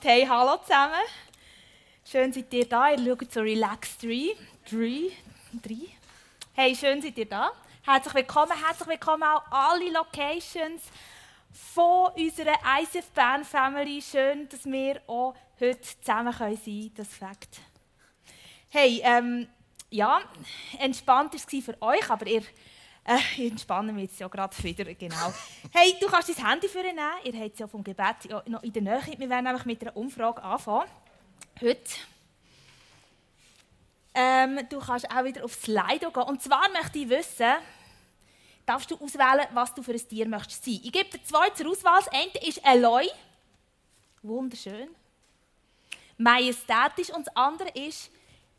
Hey, hallo zusammen. Schön seid ihr da. Ihr schaut so Relax 3. 3. 3. Hey, schön seid ihr da. Herzlich willkommen. Herzlich willkommen auch alle Locations von unserer ICF Band Family. Schön, dass wir auch heute zusammen sein können. Das Fakt. Hey, ähm, ja, entspannt war es für euch, aber ihr äh, ich entspanne mich jetzt ja gerade wieder, genau. Hey, du kannst dein Handy für nehmen. Ihr habt es ja vom Gebet ja noch in der Nähe. Wir werden nämlich mit einer Umfrage anfangen. Heute. Ähm, du kannst auch wieder aufs Slido gehen. Und zwar möchte ich wissen, darfst du auswählen, was du für ein Tier möchtest sein. Ich gebe dir zwei zur Auswahl. Das eine ist Eloy. Wunderschön. Majestätisch. Und das andere ist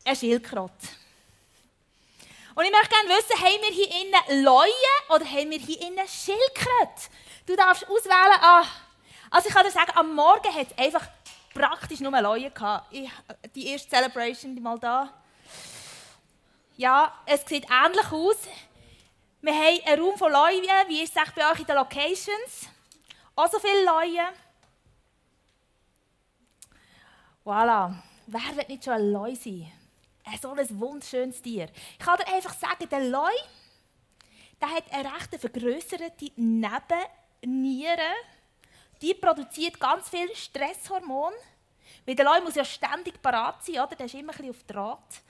ein Schildkröte. Und ich möchte gerne wissen, haben wir hier innen Leuen oder haben wir hier innen Schildkröte? Du darfst auswählen. Ah, also ich kann dir sagen, am Morgen hat es einfach praktisch nur Leuen gehabt. Ich, die erste Celebration, die mal da. Ja, es sieht ähnlich aus. Wir haben einen Raum von Leuen, wie ist es bei euch in den Locations? Auch so viele Leuen. Voilà. Wer wird nicht schon ein Leu sein? So ein wunderschönes Tier. Ich kann dir einfach sagen, der Leu, der hat eine recht vergrößerte Nebenniere. Die produziert ganz viel Stresshormon. Weil der Leu muss ja ständig parat sein, oder? Der ist immer ein bisschen auf Draht.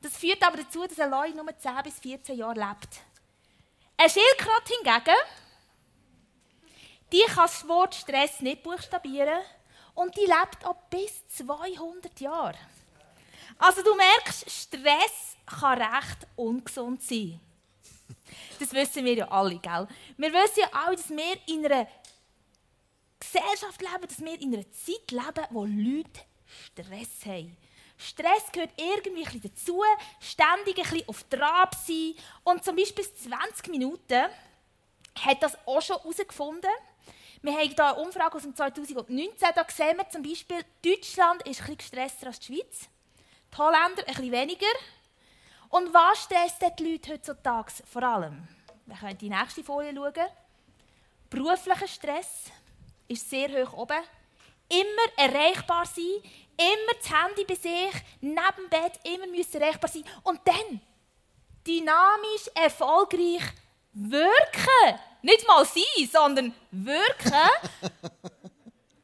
Das führt aber dazu, dass ein Leu nur 10 bis 14 Jahre lebt. Ein Schildkröte hingegen, die kann das Wort Stress nicht buchstabieren und die lebt auch bis 200 Jahre. Also du merkst, Stress kann recht ungesund sein. Das wissen wir ja alle, gell? Wir wissen ja alle, dass wir in einer Gesellschaft leben, dass wir in einer Zeit leben, wo Leute Stress haben. Stress gehört irgendwie ein dazu, ständig ein bisschen auf Trab sein. Und zum Beispiel 20 Minuten hat das auch schon herausgefunden. Wir haben hier eine Umfrage aus dem 2019, da sehen wir zum Beispiel, Deutschland ist ein bisschen gestresster als die Schweiz die Holländer ein bisschen weniger. Und was stresst die Leute heutzutage vor allem? Wir können die nächste Folie schauen. Beruflicher Stress ist sehr hoch oben. Immer erreichbar sein, immer das Handy bei sich, neben dem Bett, immer müssen erreichbar sein. Und dann dynamisch, erfolgreich wirken. Nicht mal sein, sondern wirken.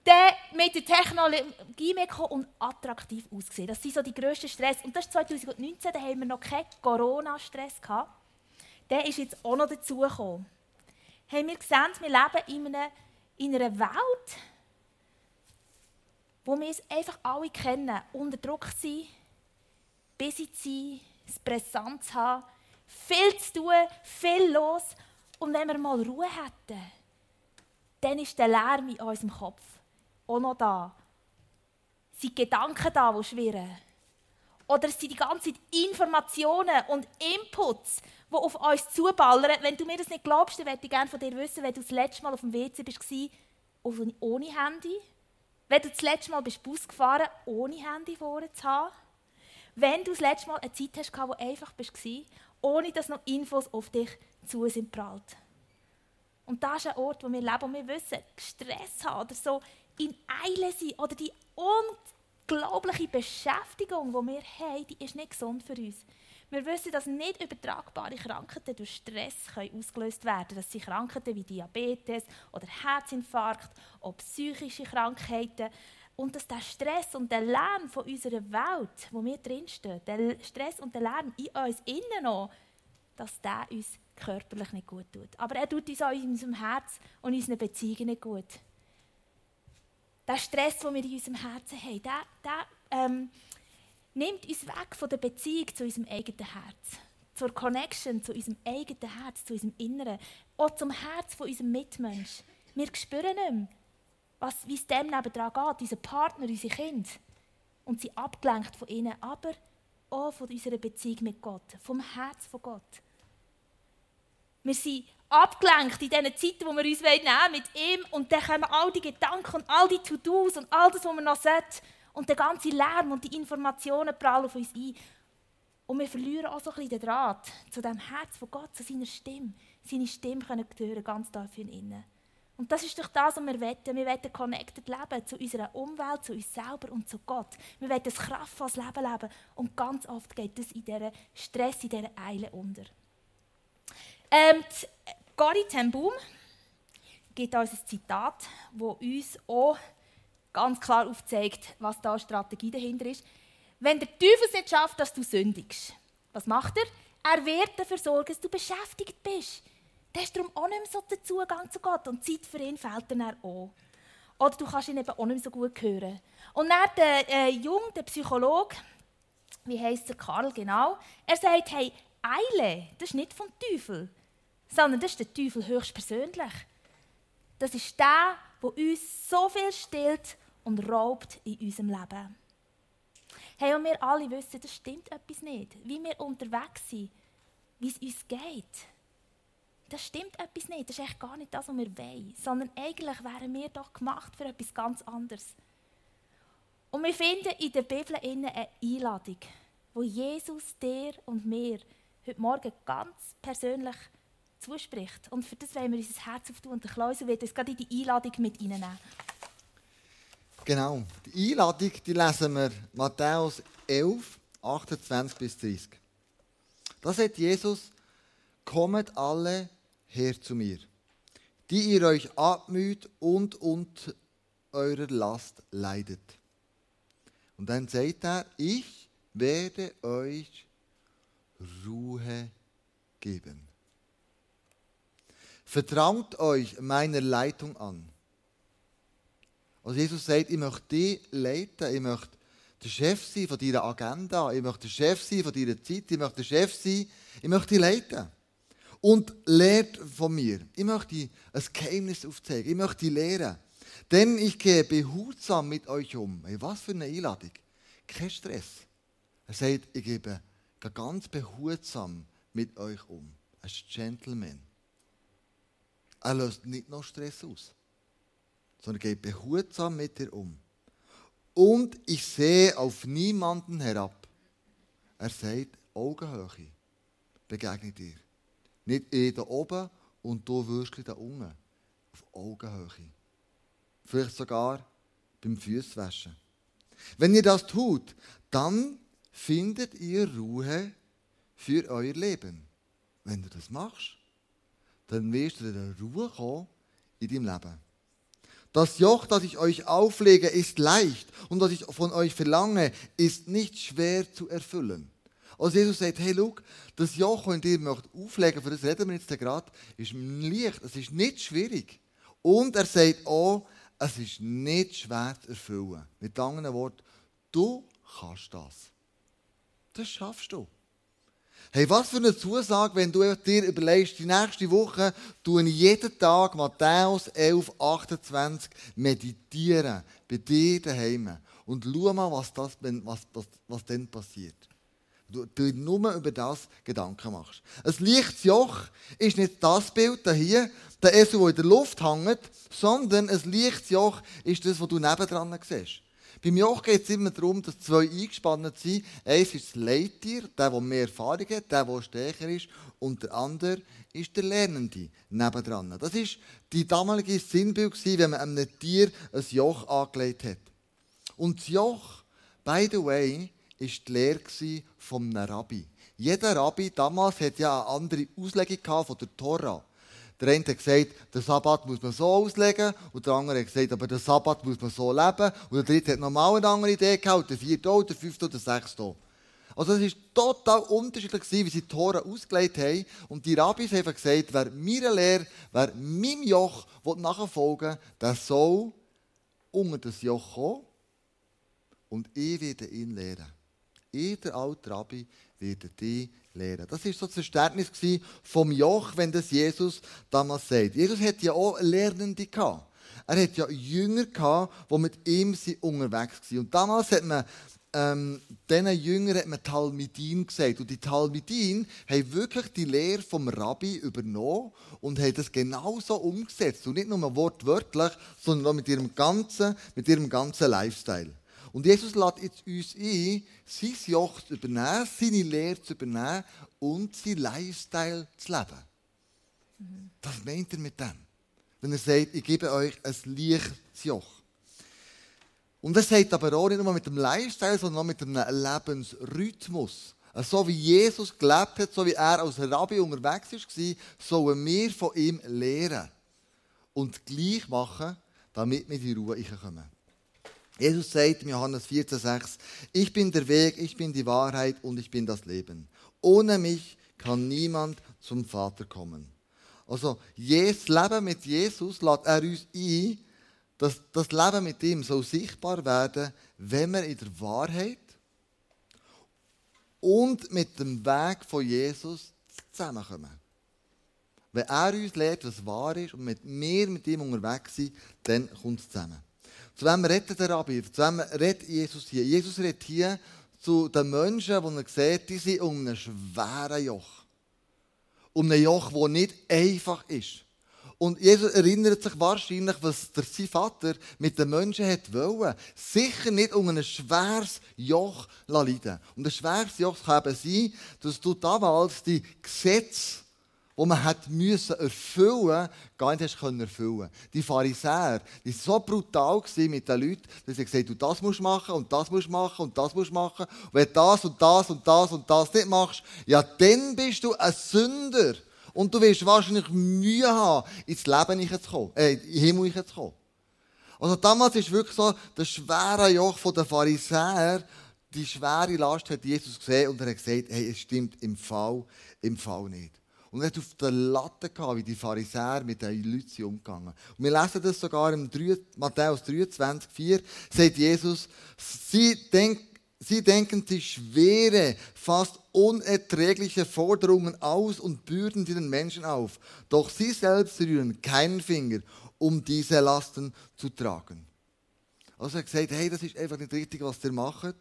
dann mit der Technologie mitkommen und attraktiv aussehen. Das sind so die grössten Stress. Und das ist 2019, da haben wir noch keinen Corona-Stress gehabt. Der ist jetzt auch noch dazugekommen. Haben wir gesehen, wir leben in einer, in einer Welt, wo wir es einfach alle kennen. Unter Druck sein, busy sein, es brisant zu haben, viel zu tun, viel los. Und wenn wir mal Ruhe hätten, dann ist der Lärm in unserem Kopf auch noch da? Sind Gedanken da, die schwirren? Oder sind die ganzen Informationen und Inputs, die auf uns zuballern? Wenn du mir das nicht glaubst, dann möchte ich gerne von dir wissen, wenn du das letzte Mal auf dem WC warst, ohne Handy. Wenn du das letzte Mal bist Bus gefahren ohne Handy vorne zu haben. Wenn du das letzte Mal eine Zeit hast, wo einfach warst, ohne dass noch Infos auf dich zu sind prallt. Und das ist ein Ort, wo wir leben und wir wissen, Stress haben oder so in Eile sein oder die unglaubliche Beschäftigung, die wir haben, die ist nicht gesund für uns. Wir wissen, dass nicht übertragbare Krankheiten durch Stress können ausgelöst werden können. Das sind Krankheiten wie Diabetes oder Herzinfarkt oder psychische Krankheiten. Und dass der Stress und der Lärm von unserer Welt, wo wir drinstehen, der Stress und der Lärm in uns innen noch, dass der uns körperlich nicht gut tut. Aber er tut uns auch in unserem Herz und in unseren Beziehungen nicht gut der Stress, den wir in unserem Herzen haben, der, der ähm, nimmt uns weg von der Beziehung zu unserem eigenen Herz. Zur Connection zu unserem eigenen Herz, zu unserem Inneren. Auch zum Herz von unserem Mitmensch. Wir spüren nicht mehr, wie es dem nebenan geht, unser Partner, unsere Kinder. Und sie abgelenkt von ihnen, aber auch von unserer Beziehung mit Gott, vom Herz von Gott. Wir sind abgelenkt in diesen Zeiten, wo wir uns nehmen mit ihm und dann kommen all die Gedanken und all die To-Dos und all das, was wir noch sollten und der ganze Lärm und die Informationen prallen auf uns ein. Und wir verlieren auch so ein bisschen den Draht zu dem Herz von Gott, zu seiner Stimme. Seine Stimme können hören, ganz tief in innen. Und das ist doch das, was wir wollen. Wir wollen connected leben zu unserer Umwelt, zu uns selber und zu Gott. Wir wollen ein kraftvolles Leben leben. Und ganz oft geht das in dieser Stress, in dieser Eile unter. Ähm, Gori ten Boom gibt uns ein Zitat, das uns auch ganz klar aufzeigt, was da Strategie dahinter ist. Wenn der Teufel es nicht schafft, dass du sündigst, was macht er? Er wird dafür sorgen, dass du beschäftigt bist. Du hast darum auch nicht mehr so den Zugang zu Gott und Zeit für ihn fehlt dann auch. Oder du kannst ihn eben auch nicht mehr so gut hören. Und dann der äh, Jung, der Psychologe, wie heißt der Karl genau, er sagt, hey, Eile, das ist nicht vom Teufel, sondern das ist der Teufel höchstpersönlich. Das ist der, der uns so viel stillt und raubt in unserem Leben. Hey, und wir alle wissen, das stimmt etwas nicht. Wie wir unterwegs sind, wie es uns geht. Das stimmt etwas nicht. Das ist echt gar nicht das, was wir wollen. Sondern eigentlich wären wir doch gemacht für etwas ganz anderes. Und wir finden in der Bibel eine Einladung, wo Jesus dir und mir heute Morgen ganz persönlich zuspricht. Und für das wollen wir unser Herz auftun. Und der Klausel wird uns gerade in die Einladung mit reinnehmen. Genau. Die Einladung die lesen wir Matthäus 11, 28 bis 30. Da sagt Jesus, kommet alle her zu mir, die ihr euch abmüht und unter eurer Last leidet. Und dann sagt er, ich werde euch Ruhe geben. Vertraut euch meiner Leitung an. Also Jesus sagt, ich möchte dich leiten, ich möchte der Chef sein von deiner Agenda, ich möchte der Chef sein von deiner Zeit, ich möchte der Chef sein, ich möchte dich leiten. Und lehrt von mir. Ich möchte ein Geheimnis aufzeigen, ich möchte dich lehren. Denn ich gehe behutsam mit euch um. Hey, was für eine Einladung. Kein Stress. Er sagt, ich gebe ganz behutsam mit euch um. Als Gentleman. Er löst nicht noch Stress aus, sondern geht behutsam mit dir um. Und ich sehe auf niemanden herab. Er sagt, Augenhöhe begegne dir. Nicht ich da oben und du Würstchen da unten. Auf Augenhöhe. Vielleicht sogar beim Füßwaschen. Wenn ihr das tut, dann findet ihr Ruhe für euer Leben. Wenn du das machst, dann wirst du in Ruhe kommen in deinem Leben. Das Joch, das ich euch auflege, ist leicht und was ich von euch verlange, ist nicht schwer zu erfüllen. Also Jesus sagt, hey, schau, das Joch, das ich dir auflegen für das reden wir jetzt gerade, ist leicht, es ist nicht schwierig. Und er sagt auch, es ist nicht schwer zu erfüllen. Mit anderen Worten, du kannst das. Das schaffst du. Hey, was für eine Zusage, wenn du dir überlegst, die nächste Woche tue ich jeden Tag Matthäus 11, 28 meditieren. Bei dir daheim. Und schau mal, was, das, was, was, was dann passiert. Du, du nur über das Gedanken machst. Ein leichtes Joch ist nicht das Bild hier, der Esel, der in der Luft hängt, sondern ein leichtes Joch ist das, was du nebendran siehst. Beim Joch geht es immer darum, dass zwei eingespannt sind. Eins ist das Leittier, der, der mehr Erfahrung hat, der, der stärker ist. Und der andere ist der Lernende nebendran. Das war die damalige Sinnbild, wenn man einem Tier ein Joch angelegt hat. Und das Joch, by the way, war die Lehre vom Rabbi. Jeder Rabbi damals hat ja eine andere Auslegung von der Tora. Der eine hat gesagt, der Sabbat muss man so auslegen, und der andere hat gesagt, aber der Sabbat muss man so leben, und der dritte hat nochmal eine andere Idee gehabt, der vierte auch, der fünfte und der sechste Also es war total unterschiedlich, wie sie die Tore ausgelegt haben. Und die Rabbis haben gesagt, wer meiner Lehre, wer meinem Joch nachfolgen will, der soll unter das Joch kommen und ich werde ihn lehren. Ich, der alte Rabbi, werde dich lehren. Das war so das Verständnis vom Joch, wenn das Jesus damals sagt. Jesus hat ja auch Lernende gehabt. Er hat ja Jünger gehabt, die mit ihm unterwegs waren. Und damals hat man ähm, diesen Jüngern hat man Talmidin gesagt. Und die Talmidin haben wirklich die Lehre vom Rabbi übernommen und haben das genauso umgesetzt. Und nicht nur wortwörtlich, sondern auch mit ihrem ganzen, mit ihrem ganzen Lifestyle. Und Jesus lädt jetzt uns ein, sein Joch zu übernehmen, seine Lehre zu übernehmen und sein Lifestyle zu leben. Mhm. Das meint er mit dem. wenn er sagt, ich gebe euch ein leichtes Joch. Und er sagt aber auch nicht nur mit dem Lifestyle, sondern auch mit dem Lebensrhythmus. So wie Jesus gelebt hat, so wie er als Rabbi unterwegs war, sollen wir von ihm lernen und gleich machen, damit wir in die Ruhe kommen. Jesus sagt in Johannes 14,6: Ich bin der Weg, ich bin die Wahrheit und ich bin das Leben. Ohne mich kann niemand zum Vater kommen. Also, das Leben mit Jesus lädt er uns ein, dass das Leben mit ihm so sichtbar werden, wenn wir in der Wahrheit und mit dem Weg von Jesus zusammenkommen. Wenn er uns lehrt, was wahr ist und mit mir mit ihm unterwegs sind, dann kommt es zusammen. Zu wem redet der Rabbi? Zu wem redet Jesus hier? Jesus redet hier zu den Menschen, die er sieht, die sind um einen schweren Joch. Um ein Joch, das nicht einfach ist. Und Jesus erinnert sich wahrscheinlich, was der, sein Vater mit den Menschen hat wollen. Sicher nicht um ein schweres Joch leiden. Und ein schweres Joch kann eben sein, dass du damals die Gesetze die man hat müssen erfüllen, gar nicht erfüllen. Die Pharisäer, die waren so brutal mit den Leuten, dass sie gesagt haben, du das musst machen und das musst machen und das musst machen. Und wenn du das und das und das und das nicht machst, ja, dann bist du ein Sünder. Und du wirst wahrscheinlich Mühe haben, ins Leben zu kommen, äh, in den Himmel zu kommen. Also damals ist wirklich so, der schwere Joch der Pharisäer, die schwere Last hat Jesus gesehen und er hat gesagt, hey, es stimmt im Fall, im Fall nicht. Und er hat auf der Latte gehabt, wie die Pharisäer mit den Leuten umgegangen Und wir lesen das sogar im 3, Matthäus 23, 4, sagt Jesus, sie, denk, sie denken sich schwere, fast unerträgliche Forderungen aus und bürden sie den Menschen auf. Doch sie selbst rühren keinen Finger, um diese Lasten zu tragen. Also er hat gesagt, hey, das ist einfach nicht richtig, was ihr macht.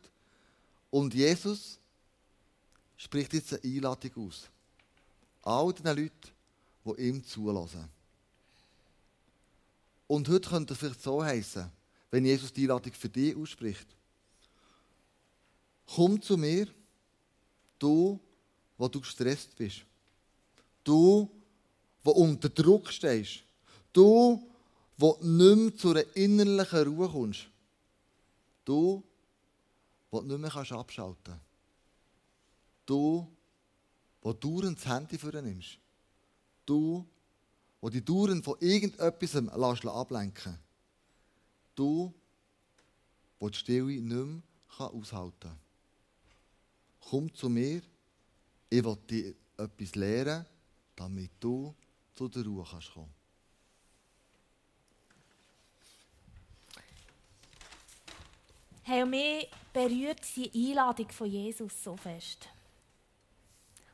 Und Jesus spricht jetzt eine Einladung aus all den Leuten, die ihm zulassen. Und heute könnte es vielleicht so heißen, wenn Jesus die Einladung für dich ausspricht. Komm zu mir, du, wo du gestresst bist. Du, wo unter Druck stehst. Du, wo nicht mehr zu einer innerlichen Ruhe kommst. Du, wo nicht mehr abschalten kannst. Du, wo du das Handy für nimmst. Du, wo die Touren von irgendetwas lässt ablenken Du, wo die Stille nicht mehr aushalten kann. Komm zu mir, ich will dir etwas lehren, damit du zu der Ruhe kannst kommen Hey, mich berührt die Einladung von Jesus so fest.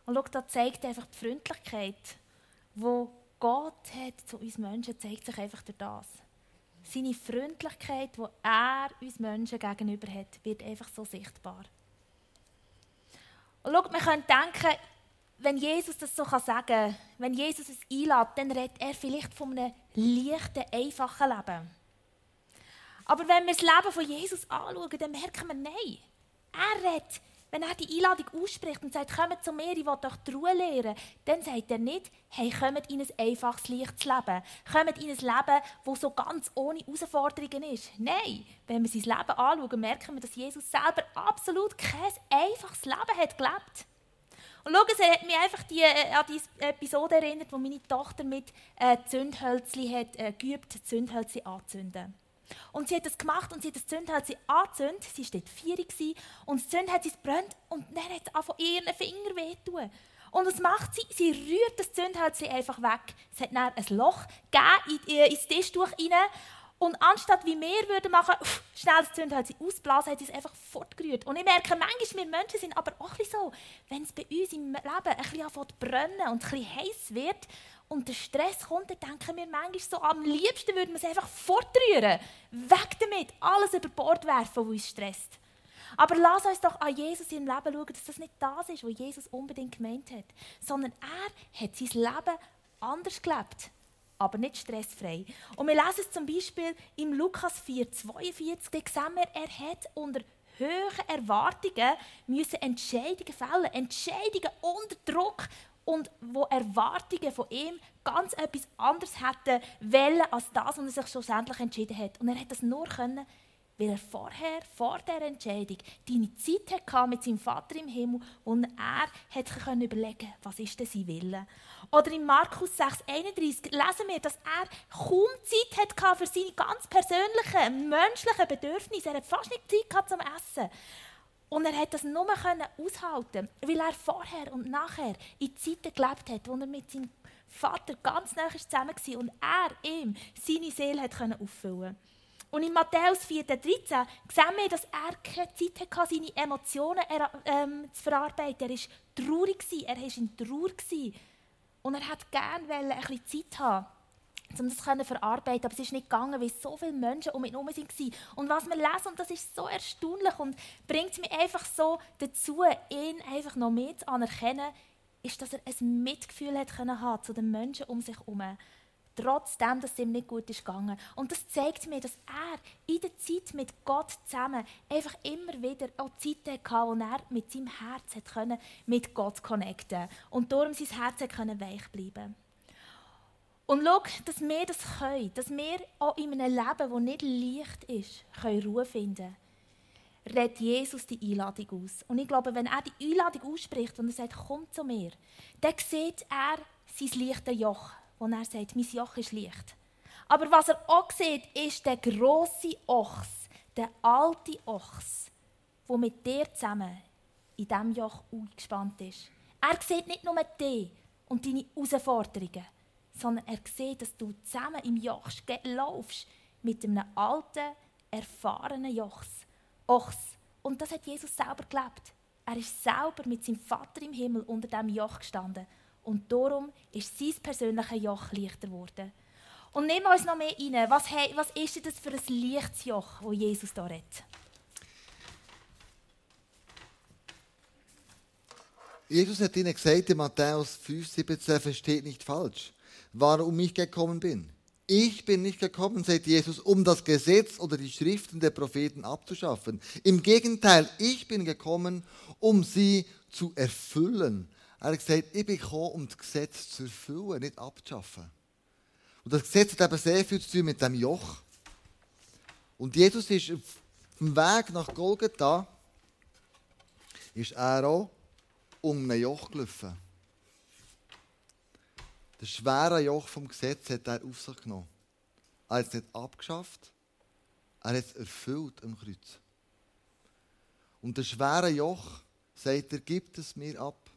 Und schau, da zeigt einfach die Freundlichkeit, die Gott hat zu uns Menschen, zeigt sich einfach durch das. Seine Freundlichkeit, die er uns Menschen gegenüber hat, wird einfach so sichtbar. Und schau, wir können denken, wenn Jesus das so sagen kann, wenn Jesus es einlädt, dann redet er vielleicht von einem leichten, einfachen Leben. Aber wenn wir das Leben von Jesus anschauen, dann merken wir, nein, er redet wenn er die Einladung ausspricht und sagt, kommt zu mir, ich will euch die Ruhe lehren, dann sagt er nicht, hey, kommt in ein einfaches, leichtes Leben. Kommt in ein Leben, das so ganz ohne Herausforderungen ist. Nein, wenn wir sein Leben anschauen, merken wir, dass Jesus selber absolut kein einfaches Leben hat gelebt. Und schau, es hat mich einfach die, äh, an diese Episode erinnert, wo meine Tochter mit äh, Zündhölzchen hat, äh, geübt, Zündhölzchen anzünden. Und sie hat das gemacht und sie hat das Zündhölzchen angezündet. Sie war dort vier und das Zündhölzchen brennt und dann hat es von ihren Finger wehtun. Und was macht sie? Sie rührt das Zündhölzchen einfach weg. Es hat dann ein Loch gegeben äh, ins Tischtuch rein. Und anstatt wie wir würden machen, schnell das Zündhölzchen ausblasen, hat sie es einfach fortgerührt. Und ich merke, manchmal, wir Menschen sind aber auch so, wenn es bei uns im Leben ein bisschen brennen und ein bisschen heiß wird, und der Stress kommt, dann denken wir manchmal so, am liebsten würden wir es einfach fortrühren. Weg damit, alles über Bord werfen, was uns stresst. Aber lass uns doch an Jesus im Leben schauen, dass das nicht das ist, was Jesus unbedingt gemeint hat, sondern er hat sein Leben anders gelebt, aber nicht stressfrei. Und wir lesen es zum Beispiel im Lukas 4, 42, da sehen wir, er hat unter hohen Erwartungen müssen Entscheidungen fällen, Entscheidungen unter Druck und wo Erwartungen von ihm ganz etwas anderes hätten wollen als das, was er sich schlussendlich entschieden hat. Und er hat das nur können, weil er vorher, vor dieser Entscheidung, deine Zeit hatte mit seinem Vater im Himmel und er hat können überlegen was ist denn sein Wille. Oder in Markus 6,31 lesen wir, dass er kaum Zeit hatte für seine ganz persönlichen, menschlichen Bedürfnisse. Er hat fast nicht Zeit zum Essen. Und er hat das nur aushalten weil er vorher und nachher in Zeiten gelebt hat, wo er mit seinem Vater ganz nah zusammen war und er ihm seine Seele hat auffüllen konnte. Und in Matthäus 4,13 sehen wir, dass er keine Zeit hatte, seine Emotionen ähm, zu verarbeiten. Er war traurig, er war in Trauer. Und er hat gerne ein bisschen Zeit haben, um das zu verarbeiten. Aber es ist nicht gegangen, weil so viele Menschen um ihn herum waren. Und was wir lesen, und das ist so erstaunlich und bringt mich einfach so dazu, ihn einfach noch mehr zu anerkennen, ist, dass er ein Mitgefühl hat können haben zu den Menschen um sich herum trotzdem, dass es ihm nicht gut ist gegangen. Und das zeigt mir, dass er in der Zeit mit Gott zusammen einfach immer wieder auch Zeiten hatte, wo er mit seinem Herz hat können, mit Gott connecten und darum sein Herz hat können weich bleiben. Und schau, dass wir das können, dass wir auch in einem Leben, das nicht leicht ist, können Ruhe finden redet Jesus die Einladung aus. Und ich glaube, wenn er die Einladung ausspricht und er sagt, komm zu mir, dann sieht er sein leichtes Joch wo er sagt, mein Joch ist leicht. Aber was er auch sieht, ist der große Ochs, der alte Ochs, der mit dir zusammen in diesem Joch eingespannt ist. Er sieht nicht nur dich und deine Herausforderungen, sondern er sieht, dass du zusammen im Joch laufst mit einem alten, erfahrenen Jochs, Ochs. Und das hat Jesus selber gelebt. Er ist selber mit seinem Vater im Himmel unter dem Joch gestanden und darum ist sein persönliches Joch leichter geworden. Und nehmen wir uns noch mehr rein. Was, was ist das für ein leichtes Joch, das Jesus hier redet? Jesus hat ihnen gesagt in Matthäus 5, 17, versteht nicht falsch, warum ich gekommen bin. Ich bin nicht gekommen, sagt Jesus, um das Gesetz oder die Schriften der Propheten abzuschaffen. Im Gegenteil, ich bin gekommen, um sie zu erfüllen. Er hat gesagt, ich bin gekommen, um das Gesetz zu erfüllen, nicht abzuschaffen. Und das Gesetz hat eben sehr viel zu tun mit dem Joch. Und Jesus ist auf dem Weg nach Golgatha, ist er auch um ein Joch gelaufen. Das schwere Joch vom Gesetz hat er auf sich genommen. Er hat es nicht abgeschafft, er hat es erfüllt am Kreuz. Und das schwere Joch, sagt er, gibt es mir ab.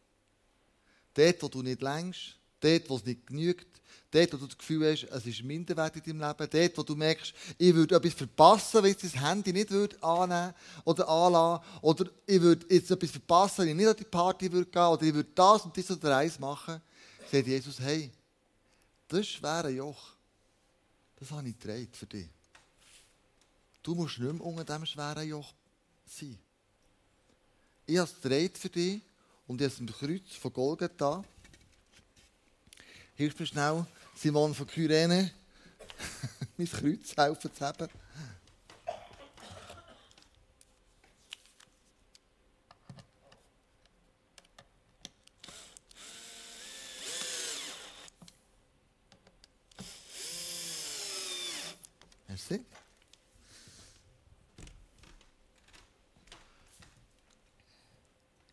Dort, wo du nicht längst, dort, wo es nicht genügt, dort, wo du das Gefühl hast, es ist minderwertig in deinem Leben, dort, wo du merkst, ich würde etwas verpassen, wenn ich das Handy nicht würde annehmen oder anlassen, oder ich würde jetzt etwas verpassen, wenn ich nicht an die Party würde gehen, oder ich würde das und das oder eins machen, sagt Jesus, hey, das schwere Joch. Das habe ich getragen für dich. Du musst nicht mehr unter diesem schweren Joch sein. Ich habe es für dich und jetzt am Kreuz von Golgatha. Hilf mir schnell, Simon von Kyrene, mein Kreuz helfen zu haben.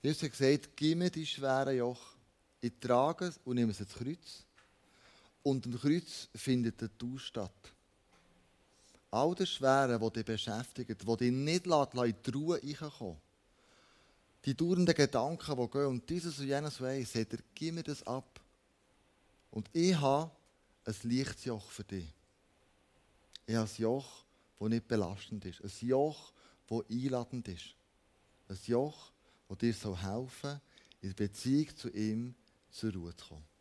Jesus hat gesagt, gib mir die schweren Joch. Ich trage es und nehme es ins Kreuz. Und am Kreuz findet der Tausch statt. All das Schwere, das dich beschäftigt, das dich nicht lässt, in die Ruhe reinkommen. Die dauernden Gedanken, die gehen und dieses und jenes weiss, sagt er, gib mir das ab. Und ich habe ein leichtes Joch für dich. Ich habe ein Joch, das nicht belastend ist. Ein Joch, das einladend ist. Ein Joch, das dir so helfen in der Beziehung zu ihm zur Ruhe zu kommen.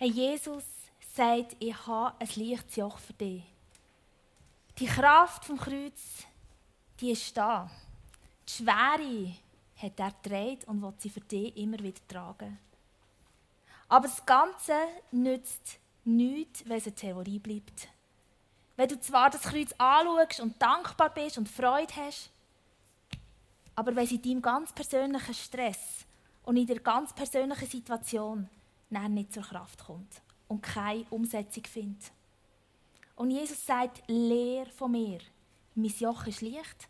Jesus sagt, ich habe ein leichtes Joch für dich. Die Kraft vom Kreuz, die ist da. Die Schwere hat er getragen und will sie für dich immer wieder tragen. Aber das Ganze nützt nichts, wenn es eine Theorie bleibt. Wenn du zwar das Kreuz anschaust und dankbar bist und Freude hast, Aber wenn sie deinem ganz persönlichen Stress und in der ganz persönlichen Situation nicht zur Kraft kommt und keine Umsetzung findet. Und Jesus sagt, lehr von mir. Mein Joch ist leicht,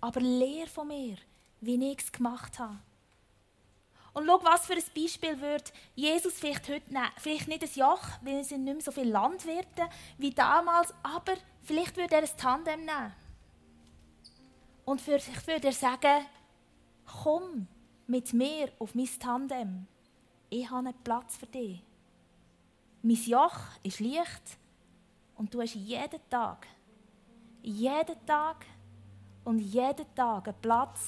aber lehr von mir, wie ich es gemacht habe. Und schau, was für ein Beispiel wird Jesus vielleicht heute nehmen. Vielleicht nicht ein Joch, weil es sind nicht mehr so viele Landwirte wie damals, aber vielleicht würde er ein Tandem nehmen. Und sich würde er sagen, komm mit mir auf mein Tandem. Ich habe einen Platz für dich. Mein Joch ist leicht und du hast jeden Tag, jeden Tag und jeden Tag einen Platz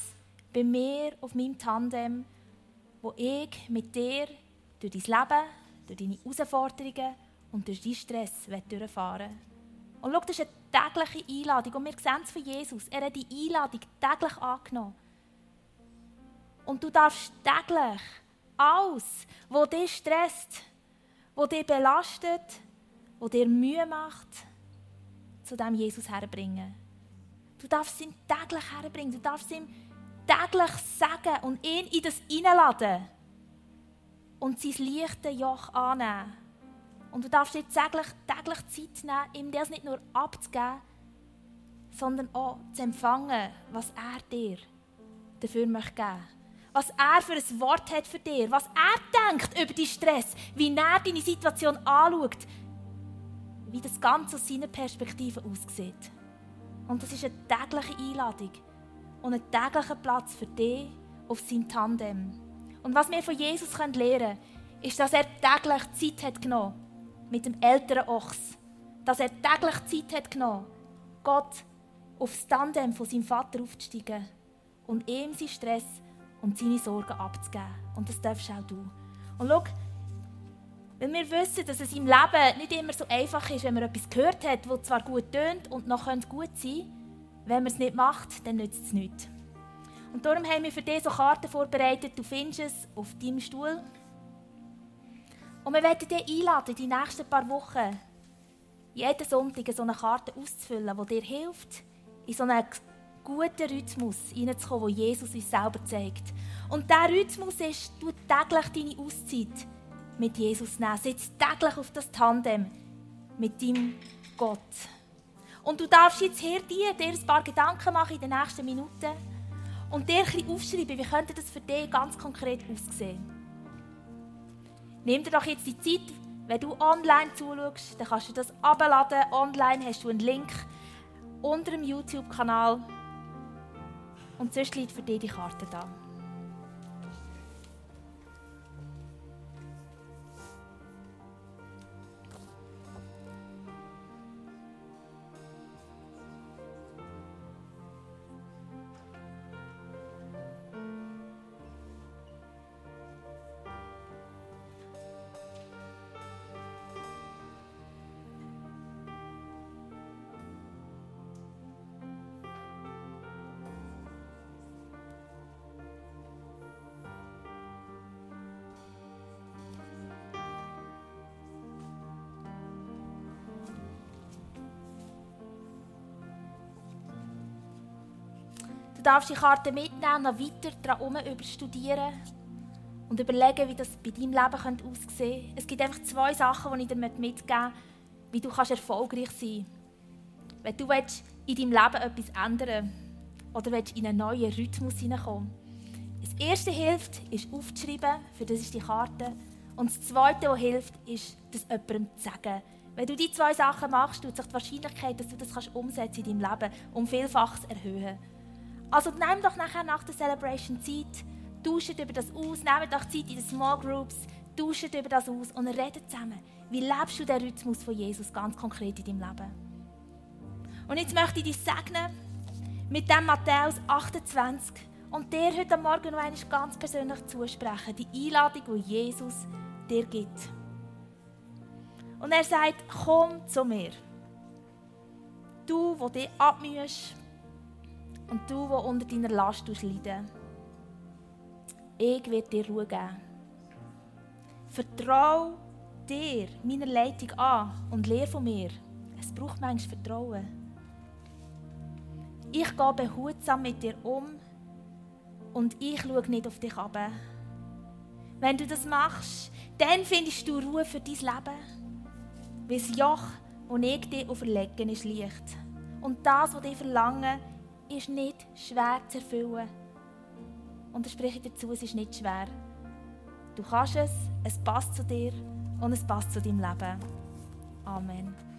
bei mir auf meinem Tandem, wo ich mit dir durch dein Leben, durch deine Herausforderungen und durch deinen Stress durchfahren will. Und schau, das ist eine tägliche Einladung. Und wir sehen es von Jesus. Er hat die Einladung täglich angenommen. Und du darfst täglich alles, was dich stresst, was dich belastet, was dir Mühe macht, zu dem Jesus herbringen. Du darfst ihn täglich herbringen. Du darfst ihm täglich sagen und ihn in das hineinladen und sein leichte Joch annehmen. Und du darfst dir täglich, täglich Zeit nehmen, ihm das nicht nur abzugeben, sondern auch zu empfangen, was er dir dafür möchte geben was er für ein Wort hat für dich, was er denkt über deinen Stress, wie er deine Situation anschaut, wie das Ganze aus seiner Perspektive aussieht. Und das ist eine tägliche Einladung und ein täglicher Platz für dich auf seinem Tandem. Und was wir von Jesus lernen können, ist, dass er täglich Zeit hat genommen mit dem älteren Ochs. Dass er täglich Zeit hat genommen, Gott aufs Tandem von seinem Vater aufzusteigen und ihm seinen Stress und seine Sorgen abzugeben. Und das darfst auch du. Und schau, weil wir wissen, dass es im Leben nicht immer so einfach ist, wenn man etwas gehört hat, das zwar gut tönt und noch gut sein könnte, wenn man es nicht macht, dann nützt es nichts. Und darum haben wir für dich so Karten vorbereitet. Du findest es auf deinem Stuhl. Und wir werden dich einladen, die nächsten paar Wochen jeden Sonntag so eine Karte auszufüllen, die dir hilft, in so einen guten Rhythmus hineinzukommen, den Jesus uns selber zeigt. Und dieser Rhythmus ist, du täglich deine Auszeit mit Jesus nehmen. Sitz täglich auf das Tandem mit deinem Gott. Und du darfst jetzt hier dir, dir ein paar Gedanken machen in den nächsten Minuten und dir ein bisschen aufschreiben, wie könnte das für dich ganz konkret aussehen. Nimm dir doch jetzt die Zeit, wenn du online zuschaust, dann kannst du das abladen. Online hast du einen Link unter dem YouTube-Kanal. Und sonst liegt für dich die Karte da. Darfst die Karte mitnehmen, noch weiter daran überstudieren und überlegen, wie das bei deinem Leben aussehen könnte. Es gibt einfach zwei Sachen, die ich dir mitgeben möchte, wie du kannst erfolgreich sein kannst. Wenn du in deinem Leben etwas ändern oder in einen neuen Rhythmus hineinkommen Das erste hilft, ist aufzuschreiben, für das ist die Karte. Und das zweite, was hilft, ist, das jemandem zu sagen. Wenn du diese zwei Sachen machst, tut sich die Wahrscheinlichkeit, dass du das umsetzen in deinem Leben um vielfaches erhöhen. Also nimm doch nachher nach der Celebration Zeit, tauscht über das aus, nehmt doch Zeit in den Small Groups, tauscht über das aus und redet zusammen. Wie lebst du den Rhythmus von Jesus ganz konkret in deinem Leben? Und jetzt möchte ich dich segnen mit dem Matthäus 28 und dir heute Morgen noch einmal ganz persönlich zusprechen, die Einladung, die Jesus dir gibt. Und er sagt, komm zu mir. Du, wo dich abmühst, und du, der unter deiner Last leiden ich werde dir Ruhe geben. Vertrau dir, meiner Leitung an und lehre von mir. Es braucht manchmal Vertrauen. Ich gehe behutsam mit dir um und ich schaue nicht auf dich ab. Wenn du das machst, dann findest du Ruhe für dein Leben. Weil das Joch, das ich dir auferlegen, ist leicht. Und das, was ich verlange, ist nicht schwer zu erfüllen. Und ich spreche dazu, es ist nicht schwer. Du kannst es, es passt zu dir und es passt zu deinem Leben. Amen.